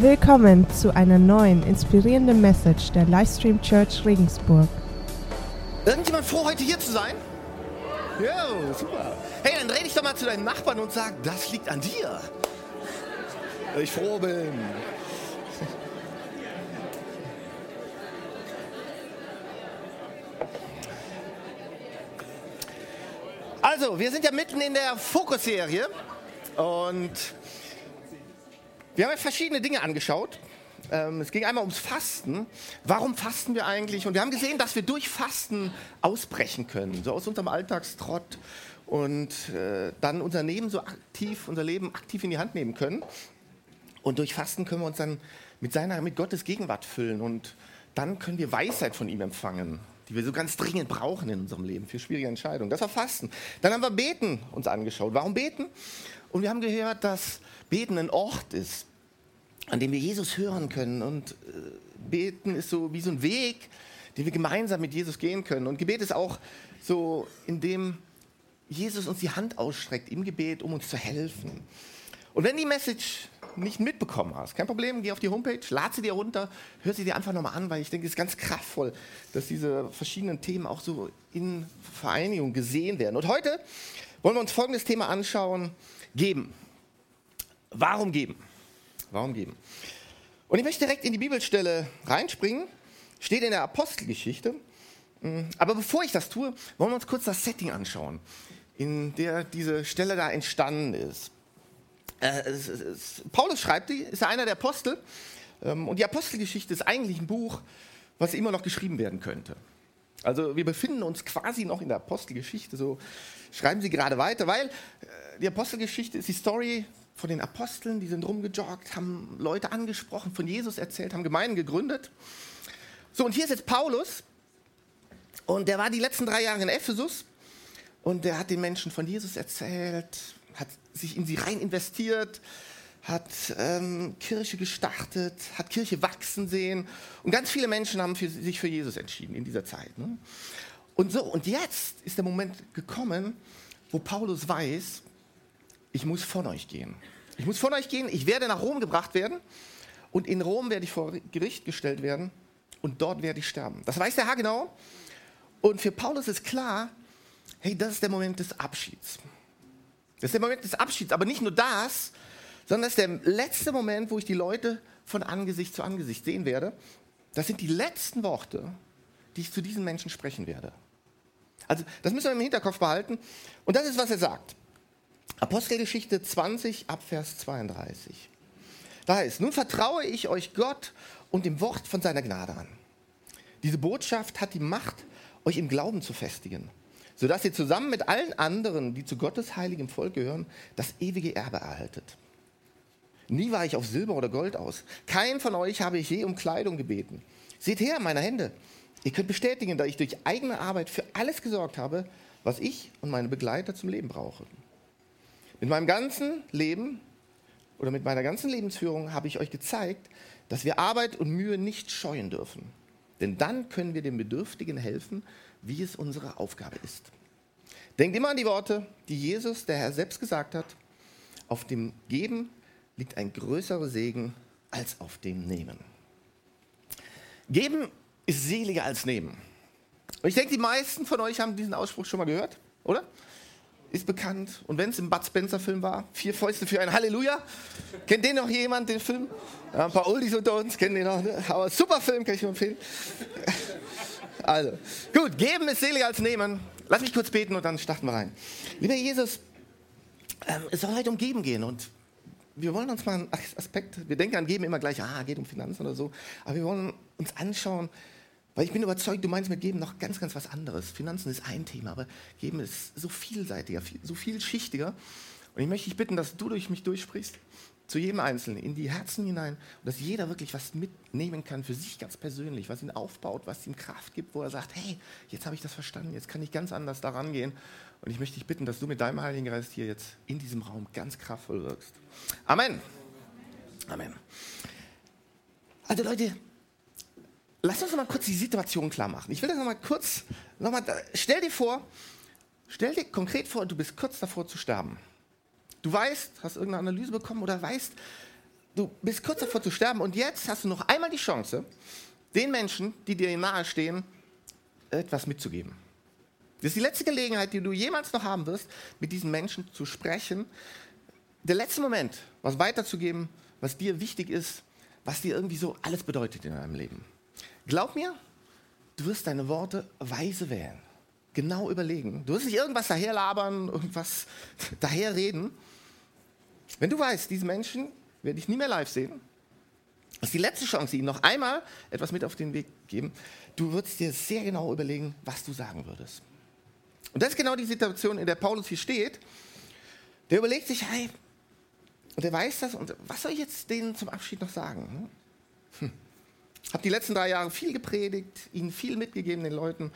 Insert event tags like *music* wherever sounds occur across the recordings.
Willkommen zu einer neuen inspirierenden Message der Livestream Church Regensburg. Irgendjemand froh, heute hier zu sein? Ja, super. Hey, dann dreh dich doch mal zu deinem Nachbarn und sag, das liegt an dir. Ich froh bin. Also, wir sind ja mitten in der Fokusserie und wir haben verschiedene Dinge angeschaut. Ähm, es ging einmal ums Fasten. Warum fasten wir eigentlich? Und wir haben gesehen, dass wir durch Fasten ausbrechen können, so aus unserem Alltagstrott und äh, dann unser Leben so aktiv, unser Leben aktiv in die Hand nehmen können. Und durch Fasten können wir uns dann mit seiner, mit Gottes Gegenwart füllen und dann können wir Weisheit von ihm empfangen, die wir so ganz dringend brauchen in unserem Leben für schwierige Entscheidungen. Das war Fasten. Dann haben wir Beten uns angeschaut. Warum beten? Und wir haben gehört, dass Beten ein Ort ist, an dem wir Jesus hören können. Und äh, Beten ist so wie so ein Weg, den wir gemeinsam mit Jesus gehen können. Und Gebet ist auch so, in dem Jesus uns die Hand ausstreckt im Gebet, um uns zu helfen. Und wenn die Message nicht mitbekommen hast, kein Problem, geh auf die Homepage, lad sie dir runter, hör sie dir einfach nochmal an, weil ich denke, es ist ganz kraftvoll, dass diese verschiedenen Themen auch so in Vereinigung gesehen werden. Und heute wollen wir uns folgendes Thema anschauen, geben. Warum geben? Warum geben? Und ich möchte direkt in die Bibelstelle reinspringen, steht in der Apostelgeschichte. Aber bevor ich das tue, wollen wir uns kurz das Setting anschauen, in der diese Stelle da entstanden ist. Äh, Paulus schreibt die, ist einer der Apostel. Ähm, und die Apostelgeschichte ist eigentlich ein Buch, was immer noch geschrieben werden könnte. Also wir befinden uns quasi noch in der Apostelgeschichte, so schreiben sie gerade weiter, weil äh, die Apostelgeschichte ist die Story von den Aposteln, die sind rumgejoggt, haben Leute angesprochen, von Jesus erzählt, haben Gemeinden gegründet. So, und hier ist jetzt Paulus und der war die letzten drei Jahre in Ephesus und der hat den Menschen von Jesus erzählt, hat sich in sie rein investiert, hat ähm, Kirche gestartet, hat Kirche wachsen sehen. Und ganz viele Menschen haben für, sich für Jesus entschieden in dieser Zeit. Ne? Und so, und jetzt ist der Moment gekommen, wo Paulus weiß, ich muss von euch gehen. Ich muss von euch gehen, ich werde nach Rom gebracht werden und in Rom werde ich vor Gericht gestellt werden und dort werde ich sterben. Das weiß der Herr genau. Und für Paulus ist klar, hey, das ist der Moment des Abschieds. Das ist der Moment des Abschieds, aber nicht nur das, sondern das ist der letzte Moment, wo ich die Leute von Angesicht zu Angesicht sehen werde. Das sind die letzten Worte, die ich zu diesen Menschen sprechen werde. Also das müssen wir im Hinterkopf behalten. Und das ist, was er sagt. Apostelgeschichte 20 Abvers 32. Da heißt, nun vertraue ich euch Gott und dem Wort von seiner Gnade an. Diese Botschaft hat die Macht, euch im Glauben zu festigen sodass ihr zusammen mit allen anderen, die zu Gottes heiligem Volk gehören, das ewige Erbe erhaltet. Nie war ich auf Silber oder Gold aus. Kein von euch habe ich je um Kleidung gebeten. Seht her, meine Hände. Ihr könnt bestätigen, dass ich durch eigene Arbeit für alles gesorgt habe, was ich und meine Begleiter zum Leben brauchen. Mit meinem ganzen Leben oder mit meiner ganzen Lebensführung habe ich euch gezeigt, dass wir Arbeit und Mühe nicht scheuen dürfen. Denn dann können wir den Bedürftigen helfen wie es unsere Aufgabe ist. Denkt immer an die Worte, die Jesus, der Herr, selbst gesagt hat. Auf dem Geben liegt ein größerer Segen als auf dem Nehmen. Geben ist seliger als Nehmen. Und ich denke, die meisten von euch haben diesen Ausspruch schon mal gehört, oder? Ist bekannt. Und wenn es im Bud Spencer-Film war, vier Fäuste für ein Halleluja. Kennt den noch jemand, den Film? Ja, ein paar Oldies unter uns kennen den noch. Ne? Aber super Film, kann ich nur empfehlen. *laughs* Also, gut, geben ist seliger als nehmen. Lass mich kurz beten und dann starten wir rein. Lieber Jesus, ähm, es soll heute um Geben gehen und wir wollen uns mal einen Aspekt, wir denken an Geben immer gleich, ah, geht um Finanzen oder so, aber wir wollen uns anschauen, weil ich bin überzeugt, du meinst mit Geben noch ganz, ganz was anderes. Finanzen ist ein Thema, aber Geben ist so vielseitiger, so vielschichtiger. Und ich möchte dich bitten, dass du durch mich durchsprichst zu jedem Einzelnen, in die Herzen hinein und dass jeder wirklich was mitnehmen kann für sich ganz persönlich, was ihn aufbaut, was ihm Kraft gibt, wo er sagt, hey, jetzt habe ich das verstanden, jetzt kann ich ganz anders daran gehen. Und ich möchte dich bitten, dass du mit deinem Heiligen Geist hier jetzt in diesem Raum ganz kraftvoll wirkst. Amen. Amen. Also Leute, lass uns noch mal kurz die Situation klar machen. Ich will das noch mal kurz, noch mal, stell dir vor, stell dir konkret vor, du bist kurz davor zu sterben. Du weißt, hast irgendeine Analyse bekommen oder weißt, du bist kurz davor zu sterben und jetzt hast du noch einmal die Chance, den Menschen, die dir nahestehen, etwas mitzugeben. Das ist die letzte Gelegenheit, die du jemals noch haben wirst, mit diesen Menschen zu sprechen. Der letzte Moment, was weiterzugeben, was dir wichtig ist, was dir irgendwie so alles bedeutet in deinem Leben. Glaub mir, du wirst deine Worte weise wählen. Genau überlegen. Du wirst nicht irgendwas daherlabern, irgendwas *laughs* daherreden. Wenn du weißt, diese Menschen werde ich nie mehr live sehen, das ist die letzte Chance, ihnen noch einmal etwas mit auf den Weg geben. Du würdest dir sehr genau überlegen, was du sagen würdest. Und das ist genau die Situation, in der Paulus hier steht. Der überlegt sich, hey, und er weiß das, und was soll ich jetzt denen zum Abschied noch sagen? Hm. Habe die letzten drei Jahre viel gepredigt, ihnen viel mitgegeben, den Leuten.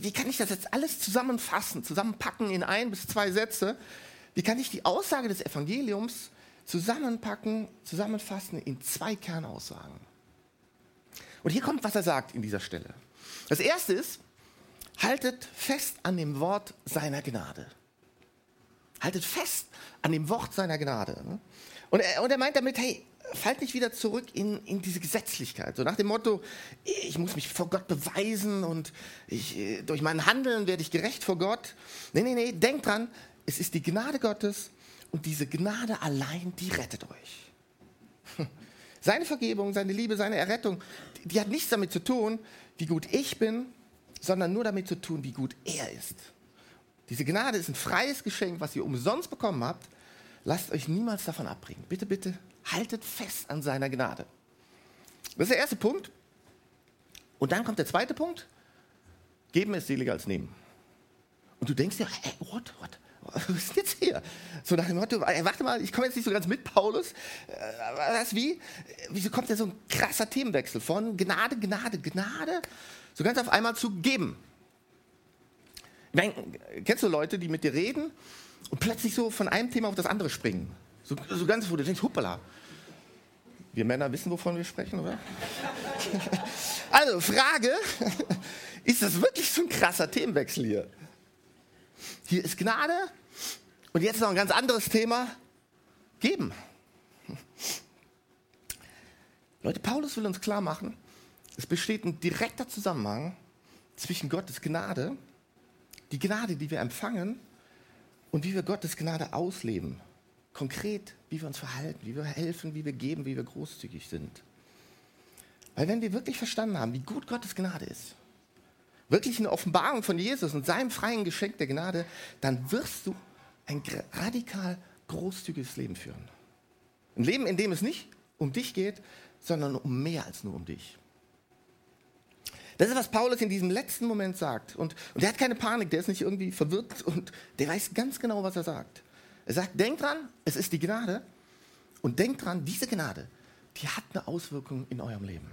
Wie kann ich das jetzt alles zusammenfassen, zusammenpacken in ein bis zwei Sätze? Wie kann ich die Aussage des Evangeliums zusammenpacken, zusammenfassen in zwei Kernaussagen? Und hier kommt, was er sagt in dieser Stelle. Das erste ist, haltet fest an dem Wort seiner Gnade. Haltet fest an dem Wort seiner Gnade. Und er, und er meint damit, hey, fallt nicht wieder zurück in, in diese Gesetzlichkeit. So nach dem Motto, ich muss mich vor Gott beweisen und ich, durch mein Handeln werde ich gerecht vor Gott. Nee, nee, nee, denkt dran, es ist die Gnade Gottes und diese Gnade allein, die rettet euch. *laughs* Seine Vergebung, seine Liebe, seine Errettung, die, die hat nichts damit zu tun, wie gut ich bin, sondern nur damit zu tun, wie gut er ist. Diese Gnade ist ein freies Geschenk, was ihr umsonst bekommen habt. Lasst euch niemals davon abbringen. Bitte, bitte haltet fest an seiner Gnade. Das ist der erste Punkt. Und dann kommt der zweite Punkt. Geben ist seliger als nehmen. Und du denkst dir, hey, what, what? Was ist jetzt hier? So nach dem Motto, ey, warte mal, ich komme jetzt nicht so ganz mit, Paulus. Äh, was, wie? Wieso kommt da so ein krasser Themenwechsel von Gnade, Gnade, Gnade, so ganz auf einmal zu geben? Meine, kennst du Leute, die mit dir reden und plötzlich so von einem Thema auf das andere springen? So, so ganz, wo du denkst, hoppala. Wir Männer wissen, wovon wir sprechen, oder? *laughs* also, Frage, *laughs* ist das wirklich so ein krasser Themenwechsel hier? Hier ist Gnade und jetzt noch ein ganz anderes Thema, geben. *laughs* Leute, Paulus will uns klar machen, es besteht ein direkter Zusammenhang zwischen Gottes Gnade, die Gnade, die wir empfangen, und wie wir Gottes Gnade ausleben. Konkret, wie wir uns verhalten, wie wir helfen, wie wir geben, wie wir großzügig sind. Weil wenn wir wirklich verstanden haben, wie gut Gottes Gnade ist, wirklich eine Offenbarung von Jesus und seinem freien Geschenk der Gnade, dann wirst du ein radikal großzügiges Leben führen. Ein Leben, in dem es nicht um dich geht, sondern um mehr als nur um dich. Das ist, was Paulus in diesem letzten Moment sagt. Und, und der hat keine Panik, der ist nicht irgendwie verwirrt und der weiß ganz genau, was er sagt. Er sagt, denkt dran, es ist die Gnade. Und denkt dran, diese Gnade, die hat eine Auswirkung in eurem Leben.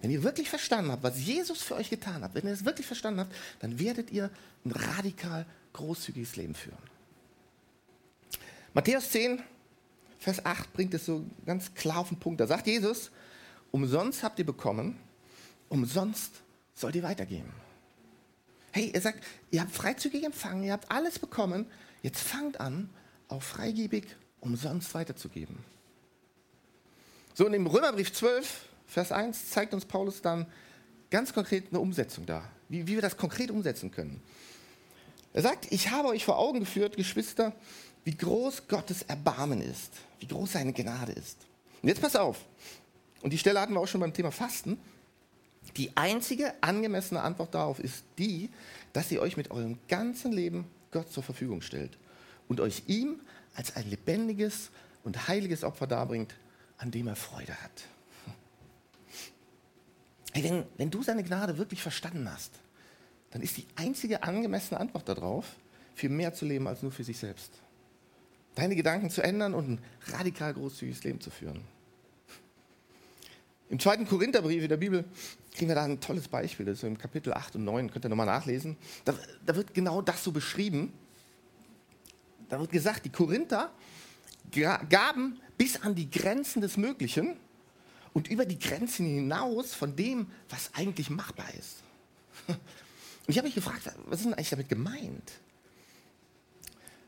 Wenn ihr wirklich verstanden habt, was Jesus für euch getan hat, wenn ihr es wirklich verstanden habt, dann werdet ihr ein radikal großzügiges Leben führen. Matthäus 10, Vers 8 bringt es so ganz klar auf den Punkt. Da sagt Jesus, umsonst habt ihr bekommen, umsonst sollt ihr weitergeben. Hey, er sagt, ihr habt freizügig empfangen, ihr habt alles bekommen, jetzt fangt an, auch freigebig umsonst weiterzugeben. So, und im Römerbrief 12, Vers 1 zeigt uns Paulus dann ganz konkret eine Umsetzung da, wie, wie wir das konkret umsetzen können. Er sagt, ich habe euch vor Augen geführt, Geschwister, wie groß Gottes Erbarmen ist, wie groß seine Gnade ist. Und jetzt pass auf, und die Stelle hatten wir auch schon beim Thema Fasten. Die einzige angemessene Antwort darauf ist die, dass ihr euch mit eurem ganzen Leben Gott zur Verfügung stellt und euch ihm als ein lebendiges und heiliges Opfer darbringt, an dem er Freude hat. Hey, wenn, wenn du seine Gnade wirklich verstanden hast, dann ist die einzige angemessene Antwort darauf, für mehr zu leben als nur für sich selbst. Deine Gedanken zu ändern und ein radikal großzügiges Leben zu führen. Im zweiten Korintherbrief in der Bibel kriegen wir da ein tolles Beispiel, das ist im Kapitel 8 und 9, könnt ihr nochmal nachlesen. Da, da wird genau das so beschrieben. Da wird gesagt, die Korinther gaben bis an die Grenzen des Möglichen und über die Grenzen hinaus von dem, was eigentlich machbar ist. *laughs* Und ich habe mich gefragt, was ist denn eigentlich damit gemeint?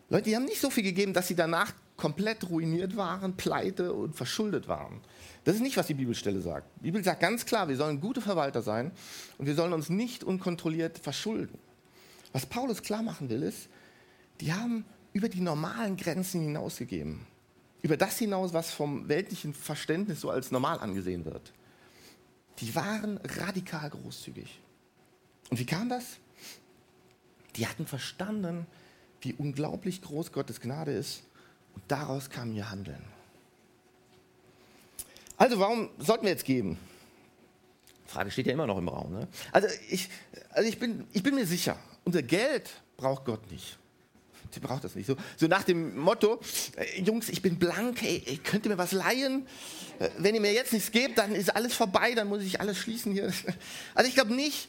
Leute, die haben nicht so viel gegeben, dass sie danach komplett ruiniert waren, pleite und verschuldet waren. Das ist nicht, was die Bibelstelle sagt. Die Bibel sagt ganz klar, wir sollen gute Verwalter sein und wir sollen uns nicht unkontrolliert verschulden. Was Paulus klar machen will, ist, die haben über die normalen Grenzen hinausgegeben. Über das hinaus, was vom weltlichen Verständnis so als normal angesehen wird. Die waren radikal großzügig. Und wie kam das? Die hatten verstanden, wie unglaublich groß Gottes Gnade ist. Und daraus kam ihr Handeln. Also warum sollten wir jetzt geben? Frage steht ja immer noch im Raum. Ne? Also, ich, also ich, bin, ich bin mir sicher, unser Geld braucht Gott nicht. Sie braucht das nicht. So, so nach dem Motto, äh, Jungs, ich bin blank, hey, könnt ihr mir was leihen? Äh, wenn ihr mir jetzt nichts gebt, dann ist alles vorbei, dann muss ich alles schließen hier. *laughs* Also ich glaube nicht,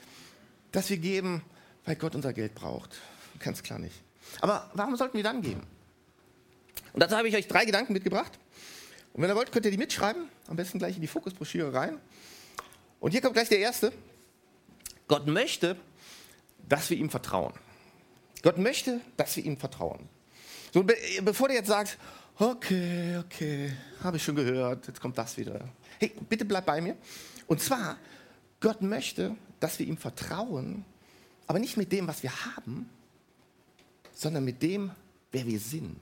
dass wir geben, weil Gott unser Geld braucht. Ganz klar nicht. Aber warum sollten wir dann geben? Und dazu habe ich euch drei Gedanken mitgebracht. Und wenn ihr wollt, könnt ihr die mitschreiben. Am besten gleich in die Fokusbroschüre rein. Und hier kommt gleich der erste. Gott möchte, dass wir ihm vertrauen. Gott möchte, dass wir ihm vertrauen. So, be bevor du jetzt sagst, okay, okay, habe ich schon gehört, jetzt kommt das wieder. Hey, bitte bleib bei mir. Und zwar, Gott möchte, dass wir ihm vertrauen, aber nicht mit dem, was wir haben, sondern mit dem, wer wir sind.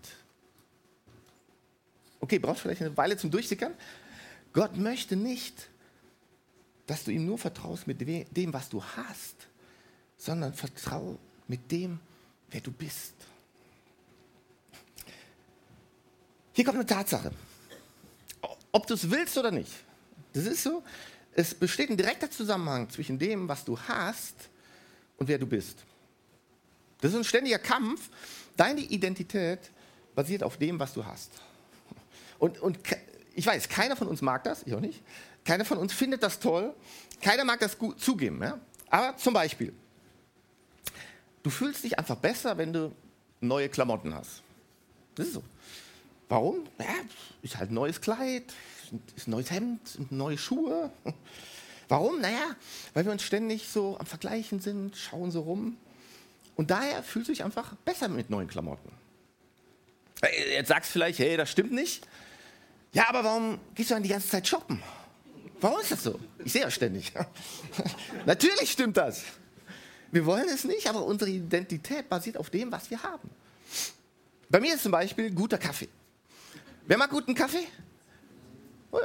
Okay, brauchst vielleicht eine Weile zum Durchsickern. Gott möchte nicht, dass du ihm nur vertraust mit dem, was du hast, sondern vertrau mit dem, wer du bist. Hier kommt eine Tatsache. Ob du es willst oder nicht. Das ist so. Es besteht ein direkter Zusammenhang zwischen dem, was du hast und wer du bist. Das ist ein ständiger Kampf. Deine Identität basiert auf dem, was du hast. Und, und ich weiß, keiner von uns mag das, ich auch nicht. Keiner von uns findet das toll. Keiner mag das gut zugeben. Ja? Aber zum Beispiel, du fühlst dich einfach besser, wenn du neue Klamotten hast. Das ist so. Warum? Ja, ist halt ein neues Kleid, ist ein neues Hemd, neue Schuhe. *laughs* Warum? Naja, weil wir uns ständig so am Vergleichen sind, schauen so rum. Und daher fühlst du dich einfach besser mit neuen Klamotten. Jetzt sagst du vielleicht, hey, das stimmt nicht. Ja, aber warum gehst du dann die ganze Zeit shoppen? Warum ist das so? Ich sehe ja ständig. *laughs* Natürlich stimmt das. Wir wollen es nicht, aber unsere Identität basiert auf dem, was wir haben. Bei mir ist zum Beispiel guter Kaffee. Wer mag guten Kaffee? Oh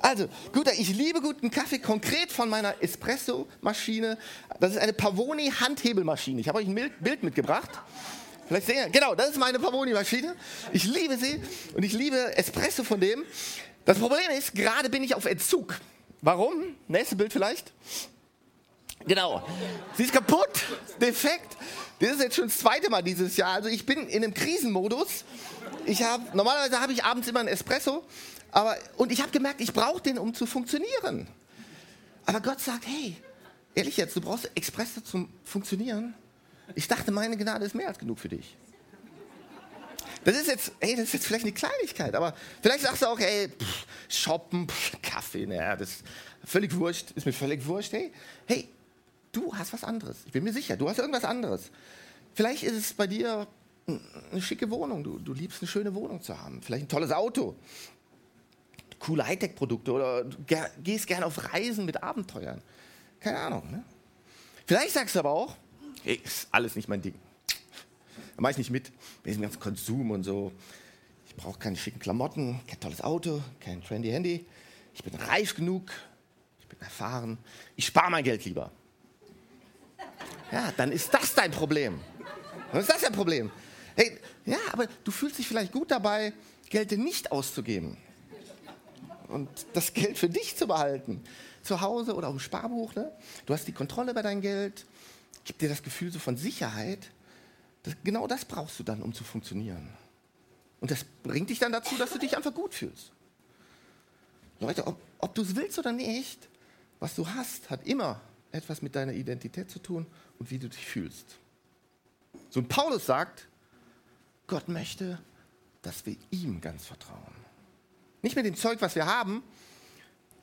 also, guter, ich liebe guten Kaffee, konkret von meiner Espresso-Maschine. Das ist eine Pavoni Handhebelmaschine. Ich habe euch ein Bild mitgebracht. Vielleicht sehen, genau, das ist meine Pavoni-Maschine. Ich liebe sie und ich liebe Espresso von dem. Das Problem ist, gerade bin ich auf Entzug. Warum? Nächstes Bild vielleicht. Genau. Sie ist kaputt, defekt. Das ist jetzt schon das zweite Mal dieses Jahr. Also ich bin in einem Krisenmodus. Ich habe normalerweise habe ich abends immer einen Espresso aber, und ich habe gemerkt, ich brauche den, um zu funktionieren. Aber Gott sagt, hey, ehrlich jetzt, du brauchst Espresso zum Funktionieren. Ich dachte, meine Gnade ist mehr als genug für dich. Das ist jetzt, hey, das ist jetzt vielleicht eine Kleinigkeit, aber vielleicht sagst du auch, hey, pff, shoppen, pff, Kaffee, naja, das ist völlig wurscht, ist mir völlig wurscht. Hey, hey, du hast was anderes. Ich bin mir sicher, du hast irgendwas anderes. Vielleicht ist es bei dir eine schicke Wohnung. Du, du liebst eine schöne Wohnung zu haben. Vielleicht ein tolles Auto coole Hightech-Produkte oder du gehst gerne auf Reisen mit Abenteuern. Keine Ahnung. Ne? Vielleicht sagst du aber auch, hey, ist alles nicht mein Ding. Da mache ich nicht mit, mit diesem ganzen Konsum und so. Ich brauche keine schicken Klamotten, kein tolles Auto, kein trendy Handy. Ich bin reif genug, ich bin erfahren. Ich spare mein Geld lieber. Ja, dann ist das dein Problem. Dann ist das dein Problem. Hey, ja, aber du fühlst dich vielleicht gut dabei, Geld nicht auszugeben und das Geld für dich zu behalten. Zu Hause oder auf dem Sparbuch. Ne? Du hast die Kontrolle über dein Geld. Gibt dir das Gefühl so von Sicherheit. Das, genau das brauchst du dann, um zu funktionieren. Und das bringt dich dann dazu, dass du dich einfach gut fühlst. Leute, ob, ob du es willst oder nicht, was du hast, hat immer etwas mit deiner Identität zu tun und wie du dich fühlst. So ein Paulus sagt, Gott möchte, dass wir ihm ganz vertrauen. Nicht mit dem Zeug, was wir haben,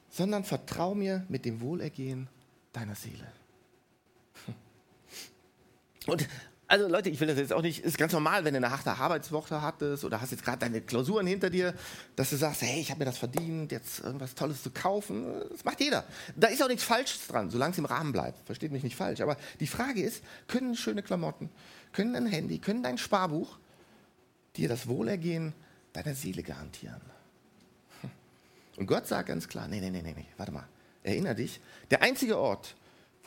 sondern vertrau mir mit dem Wohlergehen deiner Seele. Und Also Leute, ich will das jetzt auch nicht, ist ganz normal, wenn du eine harte Arbeitswoche hattest oder hast jetzt gerade deine Klausuren hinter dir, dass du sagst, hey, ich habe mir das verdient, jetzt irgendwas Tolles zu kaufen. Das macht jeder. Da ist auch nichts Falsches dran, solange es im Rahmen bleibt. Versteht mich nicht falsch. Aber die Frage ist, können schöne Klamotten, können ein Handy, können dein Sparbuch dir das Wohlergehen deiner Seele garantieren? Hm. Und Gott sagt ganz klar, nee, nee, nee, nee, warte mal, erinner dich, der einzige Ort,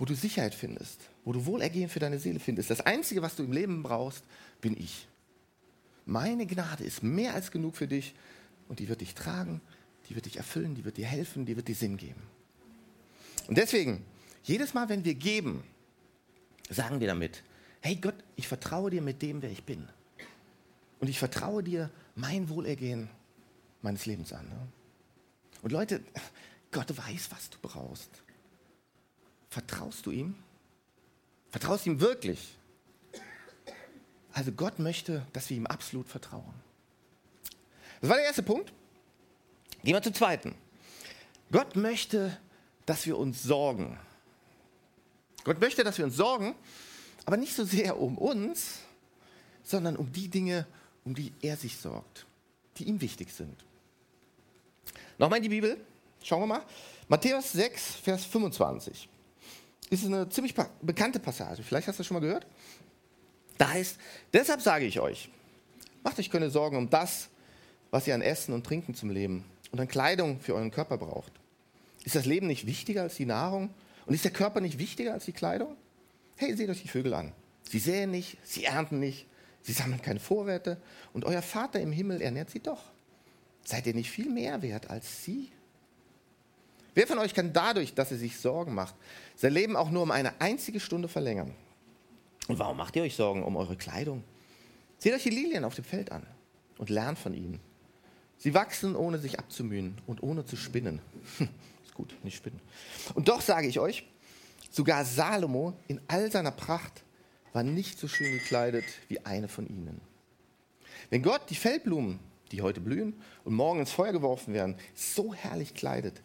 wo du Sicherheit findest, wo du Wohlergehen für deine Seele findest. Das Einzige, was du im Leben brauchst, bin ich. Meine Gnade ist mehr als genug für dich und die wird dich tragen, die wird dich erfüllen, die wird dir helfen, die wird dir Sinn geben. Und deswegen, jedes Mal, wenn wir geben, sagen wir damit, hey Gott, ich vertraue dir mit dem, wer ich bin. Und ich vertraue dir mein Wohlergehen meines Lebens an. Ne? Und Leute, *laughs* Gott weiß, was du brauchst. Vertraust du ihm? Vertraust ihm wirklich? Also Gott möchte, dass wir ihm absolut vertrauen. Das war der erste Punkt. Gehen wir zum zweiten. Gott möchte, dass wir uns sorgen. Gott möchte, dass wir uns sorgen, aber nicht so sehr um uns, sondern um die Dinge, um die er sich sorgt, die ihm wichtig sind. Nochmal in die Bibel, schauen wir mal. Matthäus 6, Vers 25 ist eine ziemlich bekannte Passage. Vielleicht hast du das schon mal gehört. Da heißt, deshalb sage ich euch, macht euch keine Sorgen um das, was ihr an Essen und Trinken zum Leben und an Kleidung für euren Körper braucht. Ist das Leben nicht wichtiger als die Nahrung? Und ist der Körper nicht wichtiger als die Kleidung? Hey, seht euch die Vögel an. Sie säen nicht, sie ernten nicht, sie sammeln keine Vorräte und euer Vater im Himmel ernährt sie doch. Seid ihr nicht viel mehr wert als sie? Wer von euch kann dadurch, dass er sich Sorgen macht, sein Leben auch nur um eine einzige Stunde verlängern? Und warum macht ihr euch Sorgen um eure Kleidung? Seht euch die Lilien auf dem Feld an und lernt von ihnen. Sie wachsen, ohne sich abzumühen und ohne zu spinnen. *laughs* Ist gut, nicht spinnen. Und doch sage ich euch, sogar Salomo in all seiner Pracht war nicht so schön gekleidet wie eine von ihnen. Wenn Gott die Feldblumen, die heute blühen und morgen ins Feuer geworfen werden, so herrlich kleidet,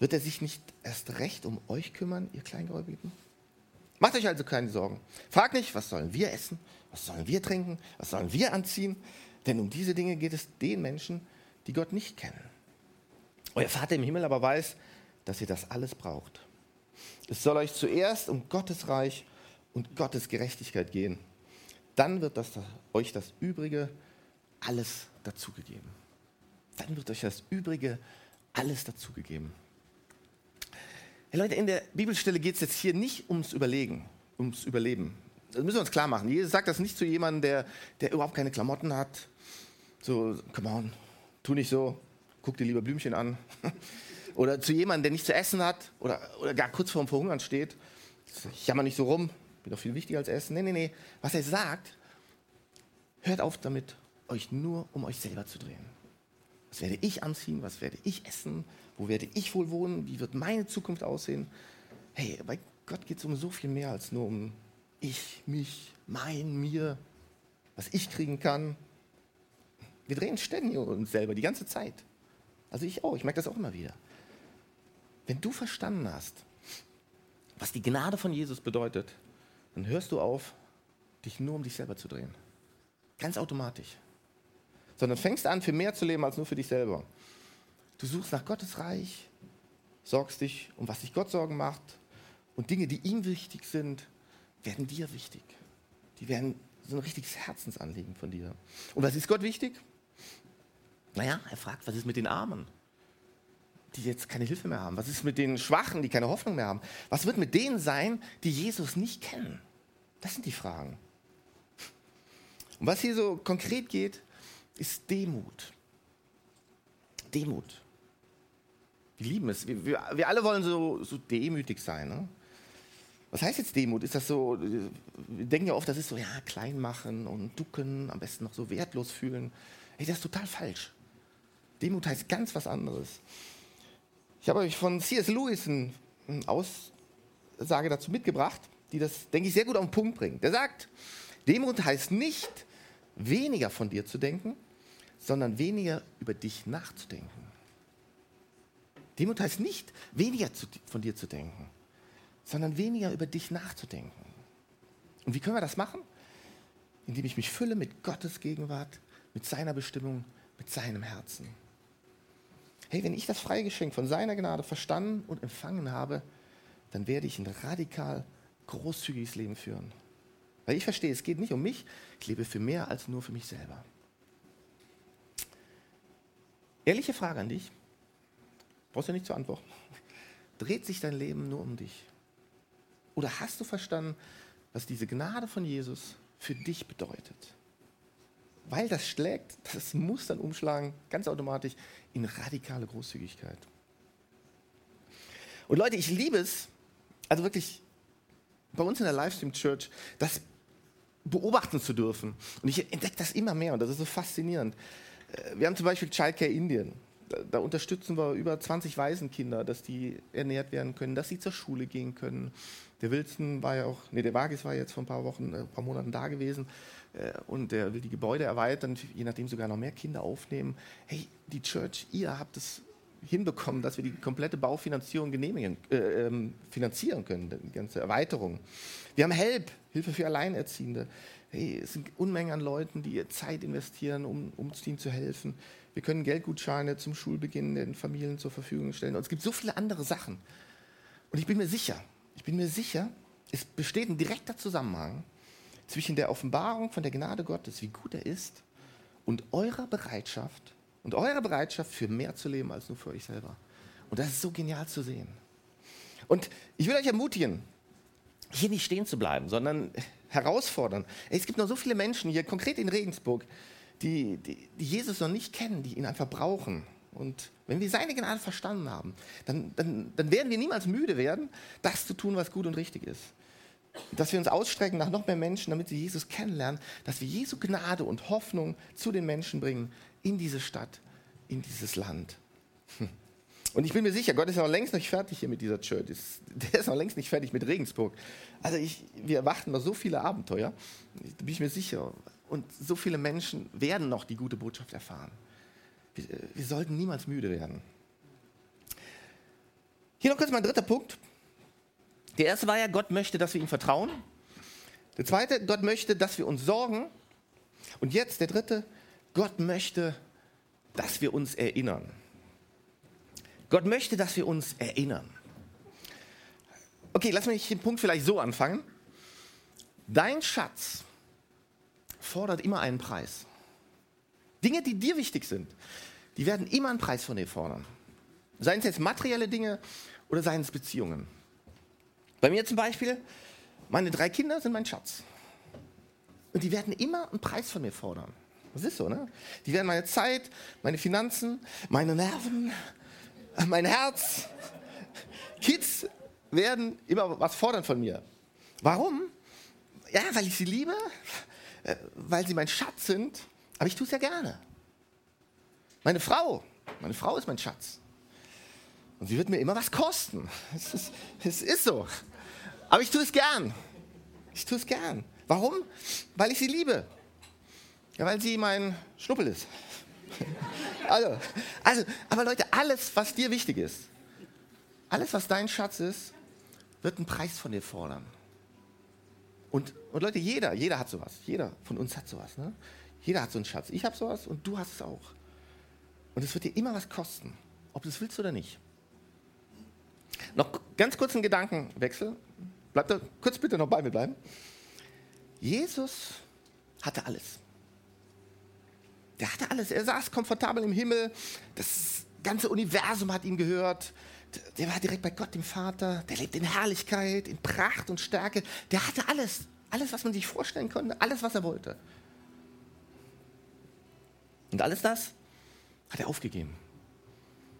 wird er sich nicht erst recht um euch kümmern, ihr Kleingläubigen? Macht euch also keine Sorgen. Fragt nicht, was sollen wir essen, was sollen wir trinken, was sollen wir anziehen, denn um diese Dinge geht es den Menschen, die Gott nicht kennen. Euer Vater im Himmel aber weiß, dass ihr das alles braucht. Es soll euch zuerst um Gottes Reich und Gottes Gerechtigkeit gehen. Dann wird das, euch das Übrige alles dazugegeben. Dann wird euch das Übrige alles dazugegeben. Hey Leute, in der Bibelstelle geht es jetzt hier nicht ums Überlegen, ums Überleben. Das müssen wir uns klar machen. Jesus sagt das nicht zu jemandem, der, der überhaupt keine Klamotten hat. So, come on, tu nicht so, guck dir lieber Blümchen an. *laughs* oder zu jemandem, der nichts zu essen hat oder, oder gar kurz vorm Verhungern steht. Ich jammer nicht so rum, bin doch viel wichtiger als Essen. Nee, nee, nee. Was er sagt, hört auf damit, euch nur um euch selber zu drehen. Was werde ich anziehen? Was werde ich essen? Wo werde ich wohl wohnen? Wie wird meine Zukunft aussehen? Hey, bei Gott geht es um so viel mehr als nur um ich, mich, mein, mir, was ich kriegen kann. Wir drehen ständig uns selber die ganze Zeit. Also ich auch, ich merke das auch immer wieder. Wenn du verstanden hast, was die Gnade von Jesus bedeutet, dann hörst du auf, dich nur um dich selber zu drehen. Ganz automatisch. Sondern fängst an, für mehr zu leben als nur für dich selber. Du suchst nach Gottes Reich, sorgst dich um was sich Gott Sorgen macht und Dinge, die ihm wichtig sind, werden dir wichtig. Die werden so ein richtiges Herzensanliegen von dir. Und was ist Gott wichtig? Naja, er fragt, was ist mit den Armen, die jetzt keine Hilfe mehr haben? Was ist mit den Schwachen, die keine Hoffnung mehr haben? Was wird mit denen sein, die Jesus nicht kennen? Das sind die Fragen. Und was hier so konkret geht, ist Demut. Demut. Wir lieben es. Wir, wir, wir alle wollen so, so demütig sein. Ne? Was heißt jetzt Demut? Ist das so, wir denken ja oft, das ist so, ja, klein machen und ducken, am besten noch so wertlos fühlen. Ey, das ist total falsch. Demut heißt ganz was anderes. Ich habe euch von C.S. Lewis eine Aussage dazu mitgebracht, die das, denke ich, sehr gut auf den Punkt bringt. Der sagt, Demut heißt nicht, weniger von dir zu denken, sondern weniger über dich nachzudenken. Demut heißt nicht, weniger zu, von dir zu denken, sondern weniger über dich nachzudenken. Und wie können wir das machen? indem ich mich fülle mit Gottes Gegenwart, mit seiner Bestimmung, mit seinem Herzen. Hey, wenn ich das freie Geschenk von seiner Gnade verstanden und empfangen habe, dann werde ich ein radikal großzügiges Leben führen. Weil ich verstehe, es geht nicht um mich, ich lebe für mehr als nur für mich selber. Ehrliche Frage an dich, brauchst du nicht zur Antwort. *laughs* Dreht sich dein Leben nur um dich? Oder hast du verstanden, was diese Gnade von Jesus für dich bedeutet? Weil das schlägt, das muss dann umschlagen, ganz automatisch, in radikale Großzügigkeit. Und Leute, ich liebe es, also wirklich bei uns in der Livestream Church, das beobachten zu dürfen. Und ich entdecke das immer mehr und das ist so faszinierend. Äh, wir haben zum Beispiel Childcare Indien. Da, unterstützen wir über 20 Waisenkinder, dass die ernährt werden können, dass sie zur Schule gehen können. Der Wilson war ja auch, nee, der Wagis war jetzt vor ein paar Wochen, ein äh, paar Monaten da gewesen äh, und der will die Gebäude erweitern, je nachdem sogar noch mehr Kinder aufnehmen. Hey, die Church, ihr habt es hinbekommen, dass wir die komplette Baufinanzierung genehmigen, äh, ähm, finanzieren können, die ganze Erweiterung. Wir haben Help, Hilfe für Alleinerziehende. Hey, es sind Unmengen an Leuten, die ihr Zeit investieren, um umziehen zu helfen. Wir können Geldgutscheine zum Schulbeginn den Familien zur Verfügung stellen. Und es gibt so viele andere Sachen. Und ich bin mir sicher, ich bin mir sicher, es besteht ein direkter Zusammenhang zwischen der Offenbarung von der Gnade Gottes, wie gut er ist, und eurer Bereitschaft, und eurer Bereitschaft für mehr zu leben als nur für euch selber. Und das ist so genial zu sehen. Und ich will euch ermutigen, hier nicht stehen zu bleiben, sondern herausfordern. Es gibt noch so viele Menschen hier, konkret in Regensburg, die, die, die Jesus noch nicht kennen, die ihn einfach brauchen. Und wenn wir seine Gnade verstanden haben, dann, dann, dann werden wir niemals müde werden, das zu tun, was gut und richtig ist. Dass wir uns ausstrecken nach noch mehr Menschen, damit sie Jesus kennenlernen, dass wir Jesu Gnade und Hoffnung zu den Menschen bringen, in diese Stadt, in dieses Land. Hm. Und ich bin mir sicher, Gott ist noch längst nicht fertig hier mit dieser Church. Der ist noch längst nicht fertig mit Regensburg. Also ich, wir erwarten noch so viele Abenteuer, da bin ich mir sicher. Und so viele Menschen werden noch die gute Botschaft erfahren. Wir, wir sollten niemals müde werden. Hier noch kurz mein dritter Punkt. Der erste war ja, Gott möchte, dass wir ihm vertrauen. Der zweite, Gott möchte, dass wir uns sorgen. Und jetzt der dritte, Gott möchte, dass wir uns erinnern. Gott möchte, dass wir uns erinnern. Okay, lass mich den Punkt vielleicht so anfangen. Dein Schatz fordert immer einen Preis. Dinge, die dir wichtig sind, die werden immer einen Preis von dir fordern. Seien es jetzt materielle Dinge oder seien es Beziehungen. Bei mir zum Beispiel, meine drei Kinder sind mein Schatz. Und die werden immer einen Preis von mir fordern. Das ist so, ne? Die werden meine Zeit, meine Finanzen, meine Nerven, mein Herz. Kids werden immer was fordern von mir. Warum? Ja, weil ich sie liebe, äh, weil sie mein Schatz sind, aber ich tue es ja gerne. Meine Frau, meine Frau ist mein Schatz. Und sie wird mir immer was kosten. *laughs* Es ist, es ist so. Aber ich tue es gern. Ich tue es gern. Warum? Weil ich sie liebe. Ja, weil sie mein Schnuppel ist. *laughs* also, also, aber Leute, alles, was dir wichtig ist, alles, was dein Schatz ist, wird einen Preis von dir fordern. Und, und Leute, jeder, jeder hat sowas. Jeder von uns hat sowas. Ne? Jeder hat so einen Schatz. Ich habe sowas und du hast es auch. Und es wird dir immer was kosten, ob du es willst oder nicht. Noch ganz kurz ein Gedankenwechsel. Bleibt da kurz bitte noch bei mir bleiben. Jesus hatte alles. Der hatte alles. Er saß komfortabel im Himmel. Das ganze Universum hat ihm gehört. Der war direkt bei Gott, dem Vater. Der lebt in Herrlichkeit, in Pracht und Stärke. Der hatte alles. Alles, was man sich vorstellen konnte. Alles, was er wollte. Und alles das hat er aufgegeben.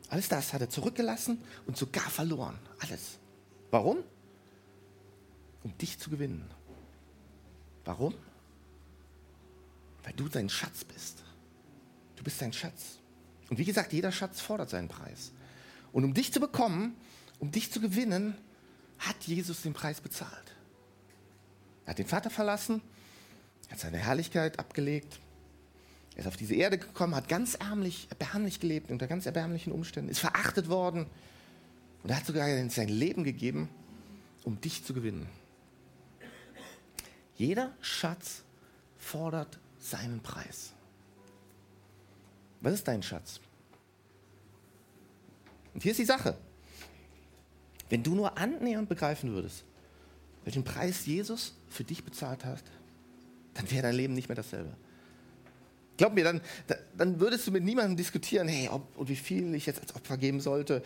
Alles das hat er zurückgelassen und sogar verloren. Alles. Warum? Um dich zu gewinnen. Warum? Weil du sein Schatz bist. Du bist sein Schatz. Und wie gesagt, jeder Schatz fordert seinen Preis. Und um dich zu bekommen, um dich zu gewinnen, hat Jesus den Preis bezahlt. Er hat den Vater verlassen, er hat seine Herrlichkeit abgelegt, er ist auf diese Erde gekommen, hat ganz ärmlich, erbärmlich gelebt, unter ganz erbärmlichen Umständen, ist verachtet worden und er hat sogar sein Leben gegeben, um dich zu gewinnen. Jeder Schatz fordert seinen Preis. Was ist dein Schatz? Und hier ist die Sache. Wenn du nur annähernd begreifen würdest, welchen Preis Jesus für dich bezahlt hat, dann wäre dein Leben nicht mehr dasselbe. Glaub mir, dann, dann würdest du mit niemandem diskutieren, hey, ob und wie viel ich jetzt als Opfer geben sollte,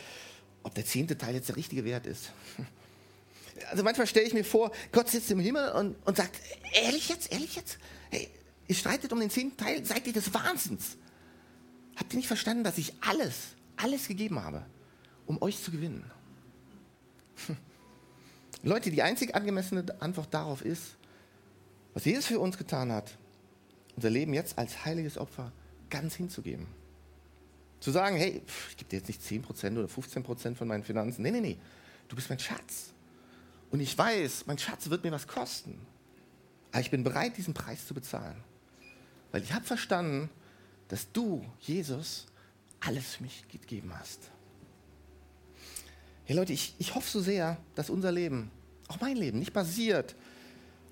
ob der zehnte Teil jetzt der richtige Wert ist. Also manchmal stelle ich mir vor, Gott sitzt im Himmel und, und sagt, ehrlich jetzt, ehrlich jetzt? Hey, ihr streitet um den zehnten Teil, seid ihr des Wahnsinns? Habt ihr nicht verstanden, dass ich alles, alles gegeben habe, um euch zu gewinnen? Hm. Leute, die einzig angemessene Antwort darauf ist, was Jesus für uns getan hat, unser Leben jetzt als heiliges Opfer ganz hinzugeben. Zu sagen, hey, ich gebe dir jetzt nicht 10% oder 15% von meinen Finanzen. Nee, nee, nee. Du bist mein Schatz. Und ich weiß, mein Schatz wird mir was kosten. Aber ich bin bereit, diesen Preis zu bezahlen. Weil ich habe verstanden, dass du, Jesus, alles für mich gegeben hast. Hey Leute, ich, ich hoffe so sehr, dass unser Leben, auch mein Leben, nicht basiert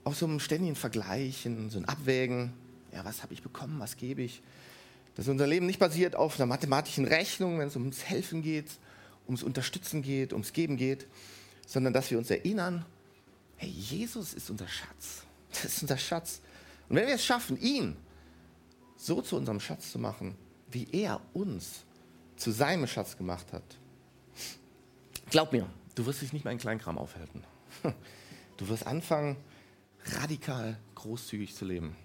auf so einem ständigen Vergleichen, so ein Abwägen. Ja, was habe ich bekommen, was gebe ich? Dass unser Leben nicht basiert auf einer mathematischen Rechnung, wenn es ums Helfen geht, ums Unterstützen geht, ums Geben geht, sondern dass wir uns erinnern, hey, Jesus ist unser Schatz. Das ist unser Schatz. Und wenn wir es schaffen, ihn so zu unserem Schatz zu machen, wie er uns zu seinem Schatz gemacht hat, Glaub mir, du wirst dich nicht mehr in Kleinkram aufhalten. *laughs* Du wirst anfangen, radikal großzügig zu leben.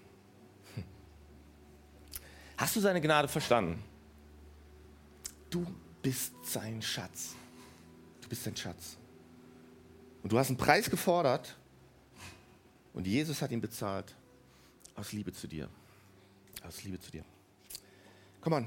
*laughs* Hast du seine Gnade verstanden? Du bist sein Schatz. Du bist sein Schatz. Und du hast einen Preis gefordert und Jesus hat ihn bezahlt aus Liebe zu dir. Aus Liebe zu dir. Komm an.